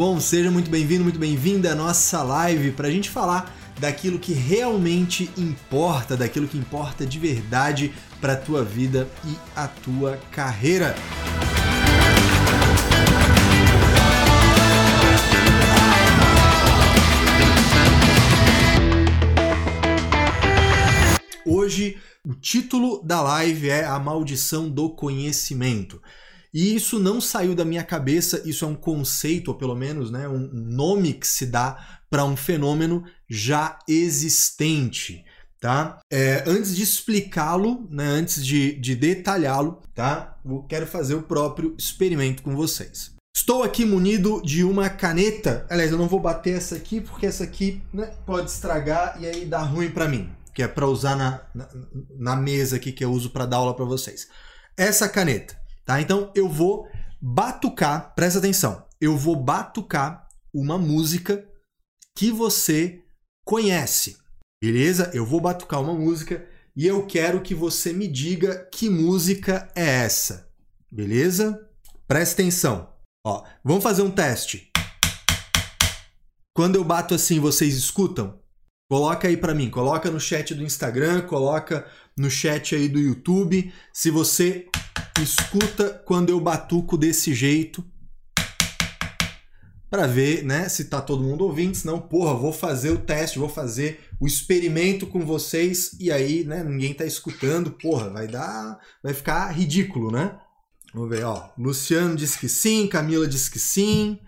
bom? Seja muito bem-vindo, muito bem-vinda à nossa live para a gente falar daquilo que realmente importa, daquilo que importa de verdade para a tua vida e a tua carreira. Hoje, o título da live é A Maldição do Conhecimento. E isso não saiu da minha cabeça, isso é um conceito, ou pelo menos né, um nome que se dá para um fenômeno já existente. Tá? É, antes de explicá-lo, né, antes de, de detalhá-lo, tá? eu quero fazer o próprio experimento com vocês. Estou aqui munido de uma caneta. Aliás, eu não vou bater essa aqui porque essa aqui né, pode estragar e aí dá ruim para mim, que é para usar na, na, na, mesa aqui que eu uso para dar aula para vocês. Essa caneta. Tá? Então eu vou batucar, presta atenção, eu vou batucar uma música que você conhece, beleza? Eu vou batucar uma música e eu quero que você me diga que música é essa, beleza? Presta atenção. Ó, vamos fazer um teste. Quando eu bato assim, vocês escutam? Coloca aí para mim, coloca no chat do Instagram, coloca no chat aí do YouTube. Se você escuta quando eu batuco desse jeito para ver, né, se tá todo mundo ouvindo, senão, porra, vou fazer o teste, vou fazer o experimento com vocês e aí, né, ninguém tá escutando, porra, vai dar, vai ficar ridículo, né? Vamos ver, ó, Luciano diz que sim, Camila diz que sim,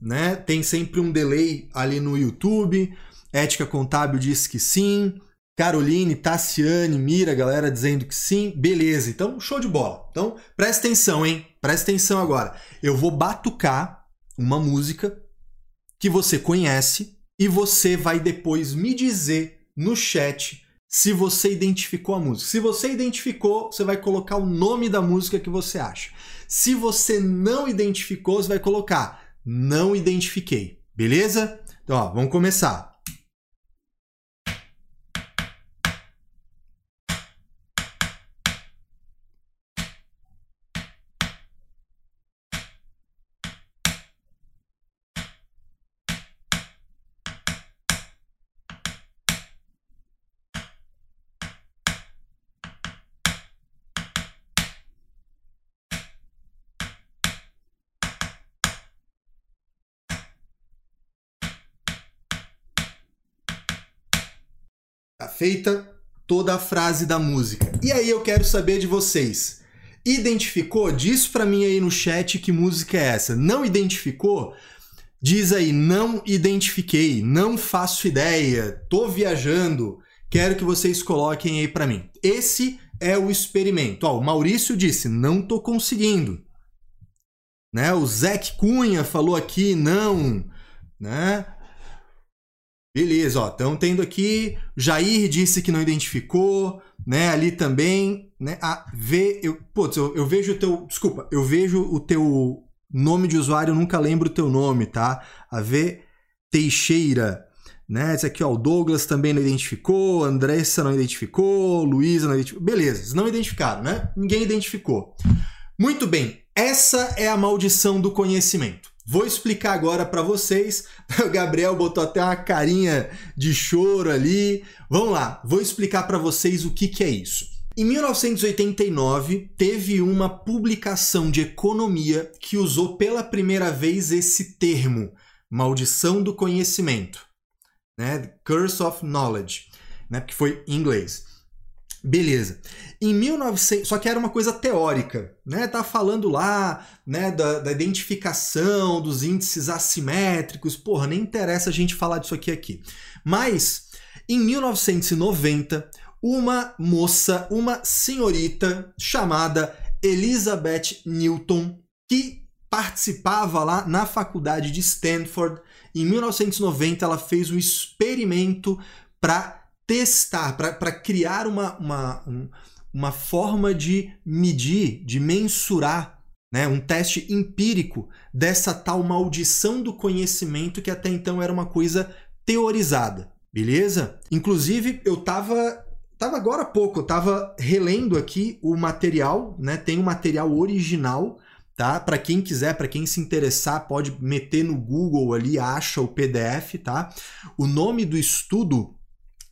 né? Tem sempre um delay ali no YouTube. Ética Contábil diz que sim. Caroline, Tassiane, Mira, galera dizendo que sim. Beleza, então show de bola. Então presta atenção, hein? Presta atenção agora. Eu vou batucar uma música que você conhece e você vai depois me dizer no chat se você identificou a música. Se você identificou, você vai colocar o nome da música que você acha. Se você não identificou, você vai colocar não identifiquei. Beleza? Então, ó, vamos começar. Tá feita toda a frase da música. E aí eu quero saber de vocês. Identificou? Diz para mim aí no chat que música é essa. Não identificou? Diz aí, não identifiquei, não faço ideia, tô viajando. Quero que vocês coloquem aí para mim. Esse é o experimento. Ó, o Maurício disse, não tô conseguindo. Né? O Zeke Cunha falou aqui, não. Né? Beleza, ó, estão tendo aqui. Jair disse que não identificou, né? Ali também, né? A V, eu, putz, eu, eu vejo o teu, desculpa, eu vejo o teu nome de usuário, nunca lembro o teu nome, tá? A V Teixeira, né? Esse aqui, ó, o Douglas também não identificou, Andressa não identificou, Luísa não identificou. Beleza, não identificaram, né? Ninguém identificou. Muito bem, essa é a maldição do conhecimento. Vou explicar agora para vocês. O Gabriel botou até uma carinha de choro ali. Vamos lá, vou explicar para vocês o que, que é isso. Em 1989, teve uma publicação de economia que usou pela primeira vez esse termo, maldição do conhecimento, né? Curse of Knowledge, né? Porque foi em inglês. Beleza. Em 1900, só que era uma coisa teórica, né? Tá falando lá, né, da, da, identificação dos índices assimétricos. Porra, nem interessa a gente falar disso aqui aqui. Mas em 1990, uma moça, uma senhorita chamada Elizabeth Newton, que participava lá na faculdade de Stanford, em 1990 ela fez um experimento para testar, para criar uma, uma, um, uma forma de medir, de mensurar, né, um teste empírico dessa tal maldição do conhecimento que até então era uma coisa teorizada, beleza? Inclusive, eu tava tava agora há pouco, eu tava relendo aqui o material, né? Tem o material original, tá? Para quem quiser, para quem se interessar, pode meter no Google ali, acha o PDF, tá? O nome do estudo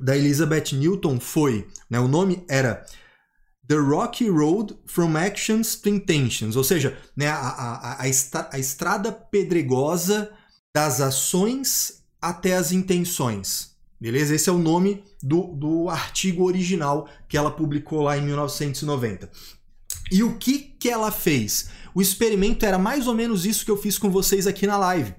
da Elizabeth Newton foi, né, o nome era The Rocky Road from Actions to Intentions, ou seja, né, a, a, a, estra a estrada pedregosa das ações até as intenções. Beleza? Esse é o nome do, do artigo original que ela publicou lá em 1990. E o que, que ela fez? O experimento era mais ou menos isso que eu fiz com vocês aqui na live.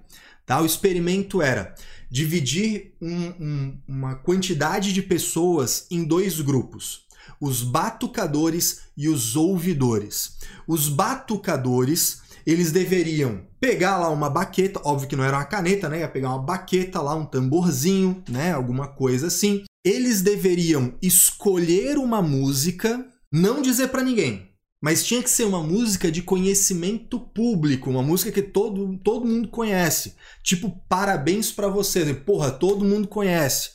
Tá? O experimento era dividir um, um, uma quantidade de pessoas em dois grupos: os batucadores e os ouvidores. Os batucadores eles deveriam pegar lá uma baqueta, óbvio que não era uma caneta, né? Ia pegar uma baqueta lá, um tamborzinho, né? Alguma coisa assim. Eles deveriam escolher uma música, não dizer para ninguém, mas tinha que ser uma música de conhecimento público, uma música que todo, todo mundo conhece. Tipo, parabéns para você. Porra, todo mundo conhece.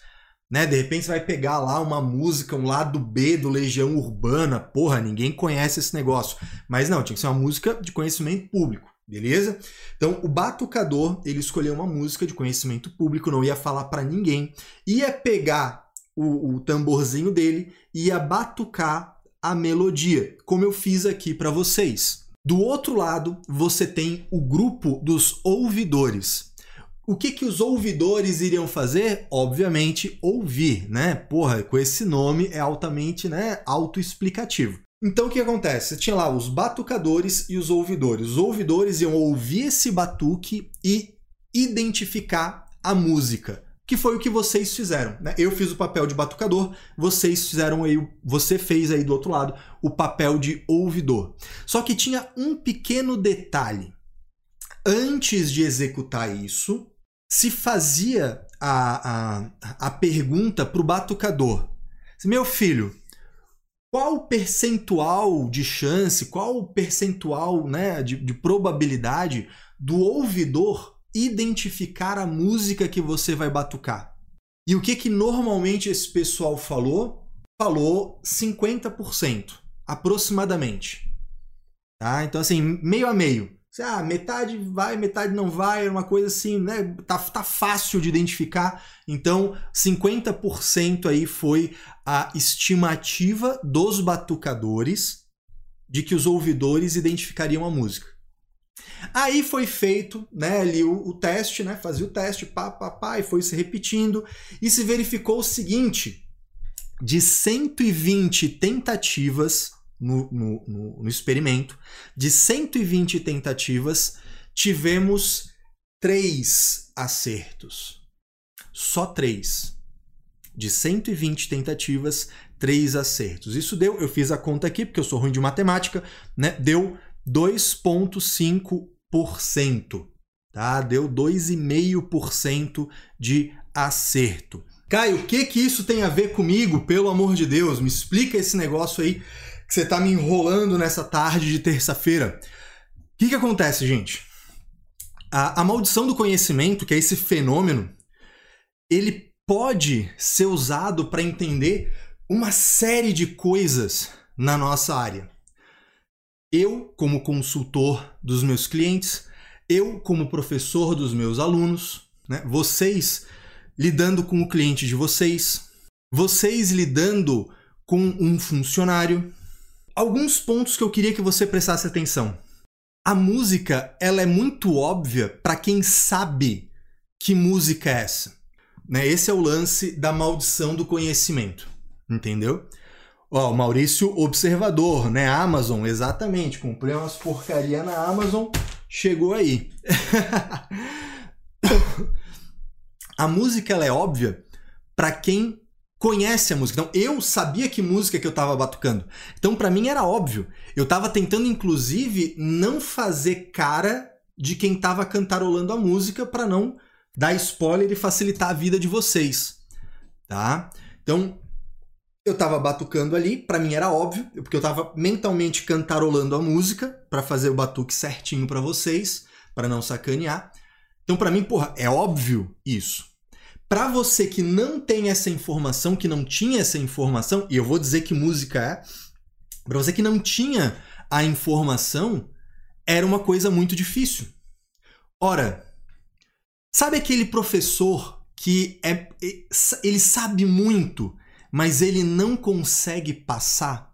Né? De repente você vai pegar lá uma música, um lado B do Legião Urbana. Porra, ninguém conhece esse negócio. Mas não, tinha que ser uma música de conhecimento público. Beleza? Então, o batucador, ele escolheu uma música de conhecimento público, não ia falar para ninguém, ia pegar o, o tamborzinho dele, ia batucar a melodia, como eu fiz aqui para vocês. Do outro lado, você tem o grupo dos ouvidores. O que, que os ouvidores iriam fazer? Obviamente, ouvir, né? Porra, com esse nome é altamente né, autoexplicativo. Então o que acontece? Você tinha lá os batucadores e os ouvidores. Os ouvidores iam ouvir esse batuque e identificar a música que foi o que vocês fizeram. Né? Eu fiz o papel de batucador, vocês fizeram aí, você fez aí do outro lado o papel de ouvidor. Só que tinha um pequeno detalhe. Antes de executar isso, se fazia a, a, a pergunta para o batucador: Meu filho, qual o percentual de chance, qual o percentual né, de, de probabilidade do ouvidor identificar a música que você vai batucar. E o que que normalmente esse pessoal falou? Falou 50%, aproximadamente. Tá? Então assim, meio a meio. Ah, metade vai, metade não vai, é uma coisa assim, né? Tá, tá fácil de identificar. Então, 50% aí foi a estimativa dos batucadores de que os ouvidores identificariam a música. Aí foi feito né, ali o, o, teste, né, fazia o teste, pá, pá, pá, e foi se repetindo, e se verificou o seguinte: de 120 tentativas no, no, no, no experimento, de 120 tentativas, tivemos três acertos. Só três. De 120 tentativas, três acertos. Isso deu, eu fiz a conta aqui, porque eu sou ruim de matemática, né? Deu 2,5%. Tá? Deu 2,5% de acerto. Caio, o que que isso tem a ver comigo? Pelo amor de Deus, me explica esse negócio aí que você tá me enrolando nessa tarde de terça-feira. O que que acontece, gente? A, a maldição do conhecimento, que é esse fenômeno, ele pode ser usado para entender uma série de coisas na nossa área. Eu, como consultor dos meus clientes, eu, como professor dos meus alunos, né? vocês lidando com o cliente de vocês, vocês lidando com um funcionário. Alguns pontos que eu queria que você prestasse atenção. A música, ela é muito óbvia para quem sabe que música é essa. Né? Esse é o lance da maldição do conhecimento, entendeu? Ó, o Maurício Observador, né? Amazon, exatamente. Comprei umas porcaria na Amazon, chegou aí. a música ela é óbvia para quem conhece a música. Então, eu sabia que música que eu tava batucando. Então, para mim era óbvio. Eu tava tentando inclusive não fazer cara de quem tava cantarolando a música para não dar spoiler e facilitar a vida de vocês, tá? Então, eu tava batucando ali, para mim era óbvio, porque eu tava mentalmente cantarolando a música para fazer o batuque certinho para vocês, para não sacanear. Então para mim, porra, é óbvio isso. Para você que não tem essa informação, que não tinha essa informação, e eu vou dizer que música é, para você que não tinha a informação, era uma coisa muito difícil. Ora, sabe aquele professor que é, ele sabe muito, mas ele não consegue passar?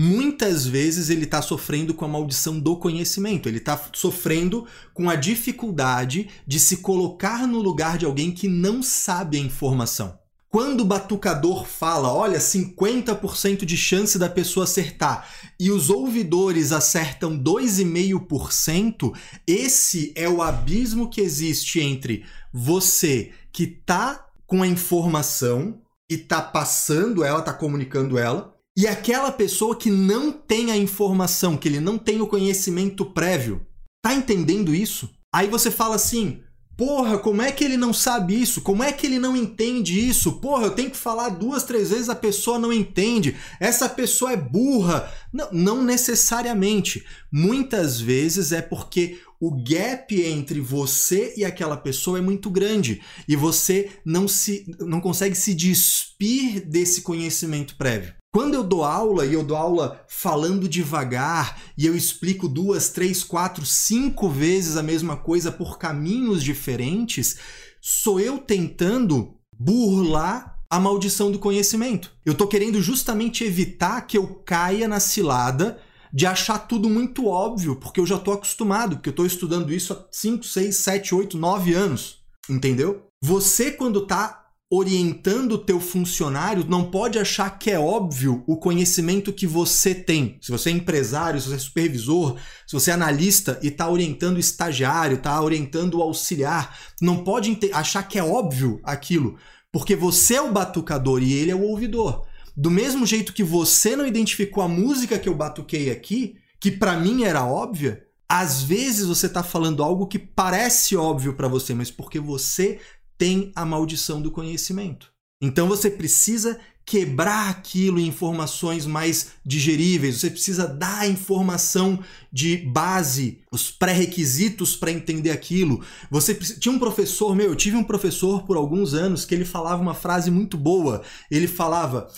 Muitas vezes ele está sofrendo com a maldição do conhecimento, ele está sofrendo com a dificuldade de se colocar no lugar de alguém que não sabe a informação. Quando o batucador fala, olha, 50% de chance da pessoa acertar, e os ouvidores acertam 2,5%, esse é o abismo que existe entre você que tá com a informação e tá passando ela, tá comunicando ela, e aquela pessoa que não tem a informação, que ele não tem o conhecimento prévio. Tá entendendo isso? Aí você fala assim: Porra, como é que ele não sabe isso? Como é que ele não entende isso? Porra, eu tenho que falar duas, três vezes, a pessoa não entende. Essa pessoa é burra. Não, não necessariamente. Muitas vezes é porque o gap entre você e aquela pessoa é muito grande e você não se não consegue se despir desse conhecimento prévio. Quando eu dou aula e eu dou aula falando devagar e eu explico duas, três, quatro, cinco vezes a mesma coisa por caminhos diferentes, sou eu tentando burlar a maldição do conhecimento. Eu estou querendo justamente evitar que eu caia na cilada de achar tudo muito óbvio, porque eu já estou acostumado, porque eu estou estudando isso há 5, 6, 7, 8, 9 anos. Entendeu? Você, quando está orientando o teu funcionário, não pode achar que é óbvio o conhecimento que você tem. Se você é empresário, se você é supervisor, se você é analista e está orientando o estagiário, está orientando o auxiliar, não pode achar que é óbvio aquilo, porque você é o batucador e ele é o ouvidor. Do mesmo jeito que você não identificou a música que eu batuquei aqui, que para mim era óbvia, às vezes você está falando algo que parece óbvio para você, mas porque você tem a maldição do conhecimento. Então você precisa quebrar aquilo em informações mais digeríveis, você precisa dar a informação de base, os pré-requisitos para entender aquilo. Você tinha um professor, meu, eu tive um professor por alguns anos que ele falava uma frase muito boa. Ele falava: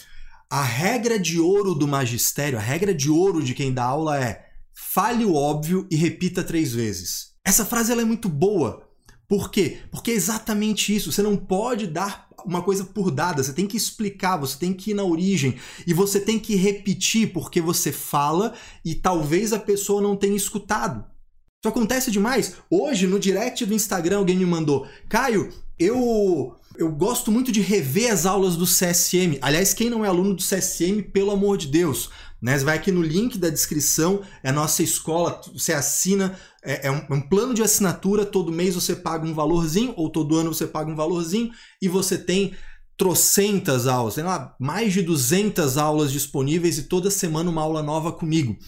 "A regra de ouro do magistério, a regra de ouro de quem dá aula é: fale o óbvio e repita três vezes". Essa frase ela é muito boa, por quê? Porque é exatamente isso. Você não pode dar uma coisa por dada, você tem que explicar, você tem que ir na origem e você tem que repetir porque você fala e talvez a pessoa não tenha escutado. Isso acontece demais. Hoje, no direct do Instagram, alguém me mandou: Caio, eu eu gosto muito de rever as aulas do CSM. Aliás, quem não é aluno do CSM, pelo amor de Deus, né? Você vai aqui no link da descrição, é a nossa escola, você assina, é, é, um, é, um, plano de assinatura, todo mês você paga um valorzinho, ou todo ano você paga um valorzinho, e você tem trocentas aulas, tem lá mais de 200 aulas disponíveis e toda semana uma aula nova comigo.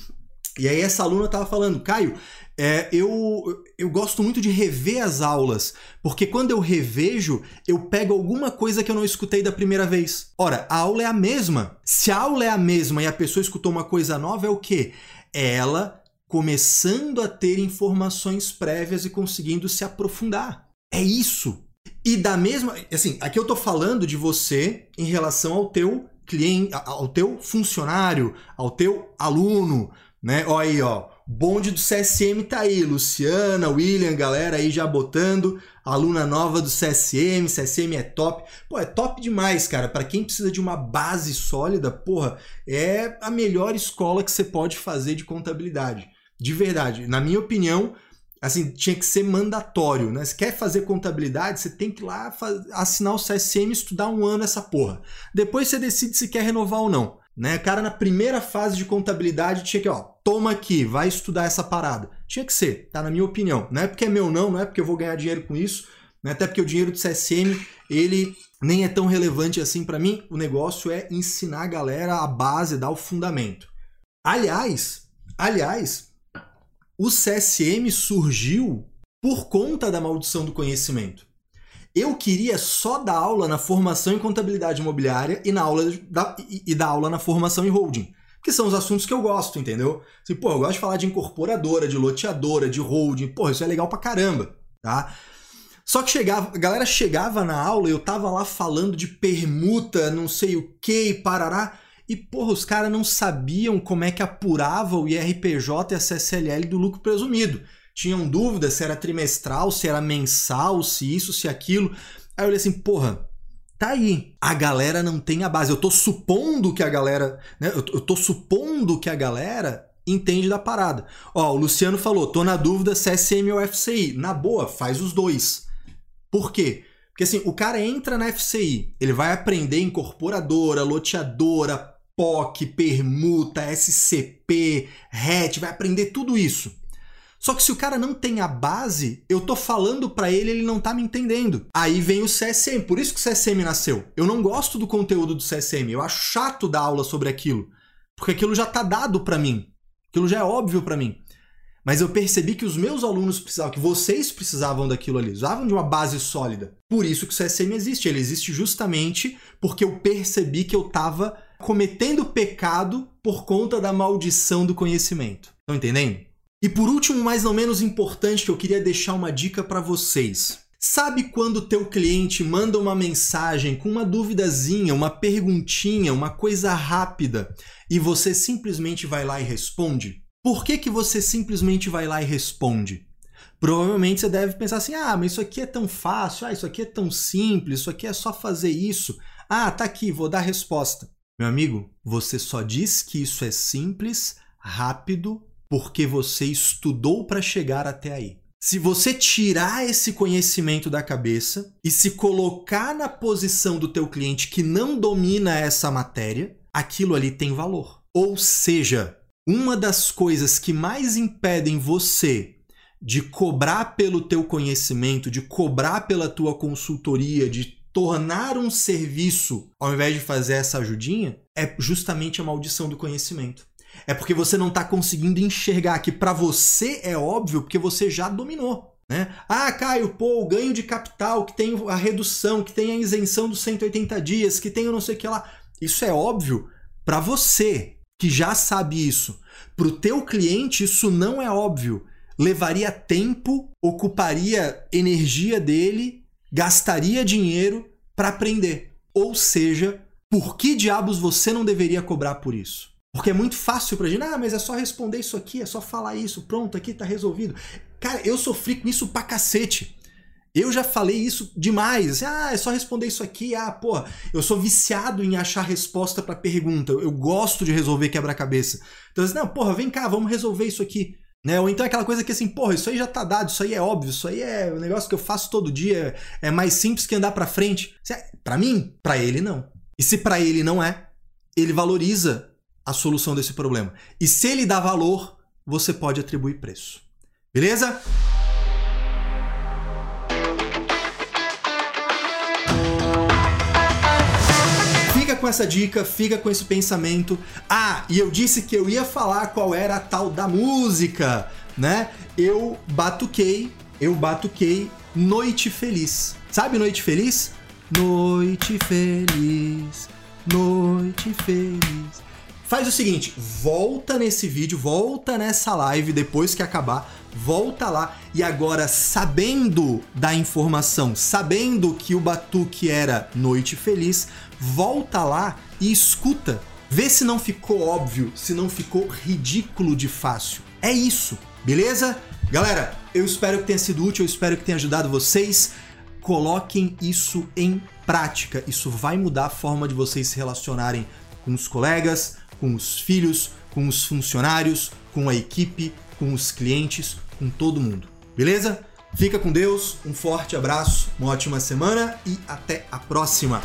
E aí essa aluna estava falando, Caio, é, eu, eu gosto muito de rever as aulas, porque quando eu revejo, eu pego alguma coisa que eu não escutei da primeira vez. Ora, a aula é a mesma. Se a aula é a mesma e a pessoa escutou uma coisa nova, é o quê? É ela começando a ter informações prévias e conseguindo se aprofundar. É isso. E da mesma, assim, aqui eu tô falando de você em relação ao teu cliente, ao teu funcionário, ao teu aluno, né? Olha aí, ó. Bonde do CSM tá aí, Luciana, William, galera aí já botando, aluna nova do CSM, CSM é top. Pô, é top demais, cara. Para quem precisa de uma base sólida, porra, é a melhor escola que você pode fazer de contabilidade. De verdade, na minha opinião, assim, tinha que ser mandatório, né? Se quer fazer contabilidade, você tem que ir lá assinar o CSM e estudar um ano essa porra. Depois você decide se quer renovar ou não. Né? Cara, na primeira fase de contabilidade tinha que, ó, toma aqui, vai estudar essa parada. Tinha que ser, tá? Na minha opinião. Não é porque é meu não, não é porque eu vou ganhar dinheiro com isso, né? até porque o dinheiro do CSM, ele nem é tão relevante assim para mim. O negócio é ensinar a galera a base, dar o fundamento. Aliás, aliás, o CSM surgiu por conta da maldição do conhecimento. Eu queria só dar aula na formação em contabilidade imobiliária e na aula da, e, e dar aula na formação em holding. Que são os assuntos que eu gosto, entendeu? Assim, pô, eu gosto de falar de incorporadora, de loteadora, de holding. Pô, isso é legal pra caramba, tá? Só que chegava, a galera chegava na aula e eu tava lá falando de permuta, não sei o que, parará. E, porra, os caras não sabiam como é que apurava o IRPJ e a CSLL do lucro presumido. Tinham dúvidas se era trimestral, se era mensal, se isso, se aquilo. Aí eu olhei assim, porra, tá aí. A galera não tem a base. Eu tô supondo que a galera. Né, eu, eu tô supondo que a galera entende da parada. Ó, o Luciano falou: tô na dúvida se é SM ou FCI. Na boa, faz os dois. Por quê? Porque assim, o cara entra na FCI, ele vai aprender incorporadora, loteadora, POC, permuta, SCP, RET, vai aprender tudo isso. Só que se o cara não tem a base, eu tô falando para ele, ele não tá me entendendo. Aí vem o CSM, por isso que o CSM nasceu. Eu não gosto do conteúdo do CSM, eu acho chato dar aula sobre aquilo, porque aquilo já tá dado para mim. Aquilo já é óbvio para mim. Mas eu percebi que os meus alunos precisavam, que vocês precisavam daquilo ali, usavam de uma base sólida. Por isso que o CSM existe. Ele existe justamente porque eu percebi que eu estava cometendo pecado por conta da maldição do conhecimento. Estão entendendo? E por último, mais não menos importante, que eu queria deixar uma dica para vocês. Sabe quando o teu cliente manda uma mensagem com uma duvidazinha, uma perguntinha, uma coisa rápida e você simplesmente vai lá e responde? Por que, que você simplesmente vai lá e responde? Provavelmente você deve pensar assim: ah, mas isso aqui é tão fácil, ah, isso aqui é tão simples, isso aqui é só fazer isso. Ah, tá aqui, vou dar a resposta. Meu amigo, você só diz que isso é simples, rápido, porque você estudou para chegar até aí. Se você tirar esse conhecimento da cabeça e se colocar na posição do teu cliente que não domina essa matéria, aquilo ali tem valor. Ou seja, uma das coisas que mais impedem você de cobrar pelo teu conhecimento, de cobrar pela tua consultoria, de tornar um serviço ao invés de fazer essa ajudinha, é justamente a maldição do conhecimento. É porque você não está conseguindo enxergar que para você é óbvio porque você já dominou. Né? Ah, Caio, pô, o ganho de capital, que tem a redução, que tem a isenção dos 180 dias, que tem o não sei o que lá. Isso é óbvio para você que já sabe isso. Para o teu cliente, isso não é óbvio. Levaria tempo, ocuparia energia dele, gastaria dinheiro para aprender. Ou seja, por que diabos você não deveria cobrar por isso? Porque é muito fácil pra gente, ah, mas é só responder isso aqui, é só falar isso, pronto, aqui tá resolvido. Cara, eu sofri com isso pra cacete. Eu já falei isso demais. Assim, ah, é só responder isso aqui. Ah, porra, eu sou viciado em achar resposta para pergunta. Eu gosto de resolver quebra-cabeça. Então, assim, não, porra, vem cá, vamos resolver isso aqui. Né? Ou então aquela coisa que assim, porra, isso aí já tá dado, isso aí é óbvio, isso aí é um negócio que eu faço todo dia, é mais simples que andar para frente. É, para mim, para ele não. E se para ele não é, ele valoriza a solução desse problema. E se ele dá valor, você pode atribuir preço. Beleza? Com essa dica, fica com esse pensamento. Ah, e eu disse que eu ia falar qual era a tal da música, né? Eu batuquei, eu batuquei Noite Feliz. Sabe Noite Feliz? Noite Feliz, Noite Feliz. Faz o seguinte, volta nesse vídeo, volta nessa live depois que acabar, volta lá e agora sabendo da informação, sabendo que o batuque era Noite Feliz, volta lá e escuta. Vê se não ficou óbvio, se não ficou ridículo de fácil. É isso, beleza? Galera, eu espero que tenha sido útil, eu espero que tenha ajudado vocês. Coloquem isso em prática. Isso vai mudar a forma de vocês se relacionarem com os colegas, com os filhos, com os funcionários, com a equipe, com os clientes, com todo mundo. Beleza? Fica com Deus, um forte abraço, uma ótima semana e até a próxima!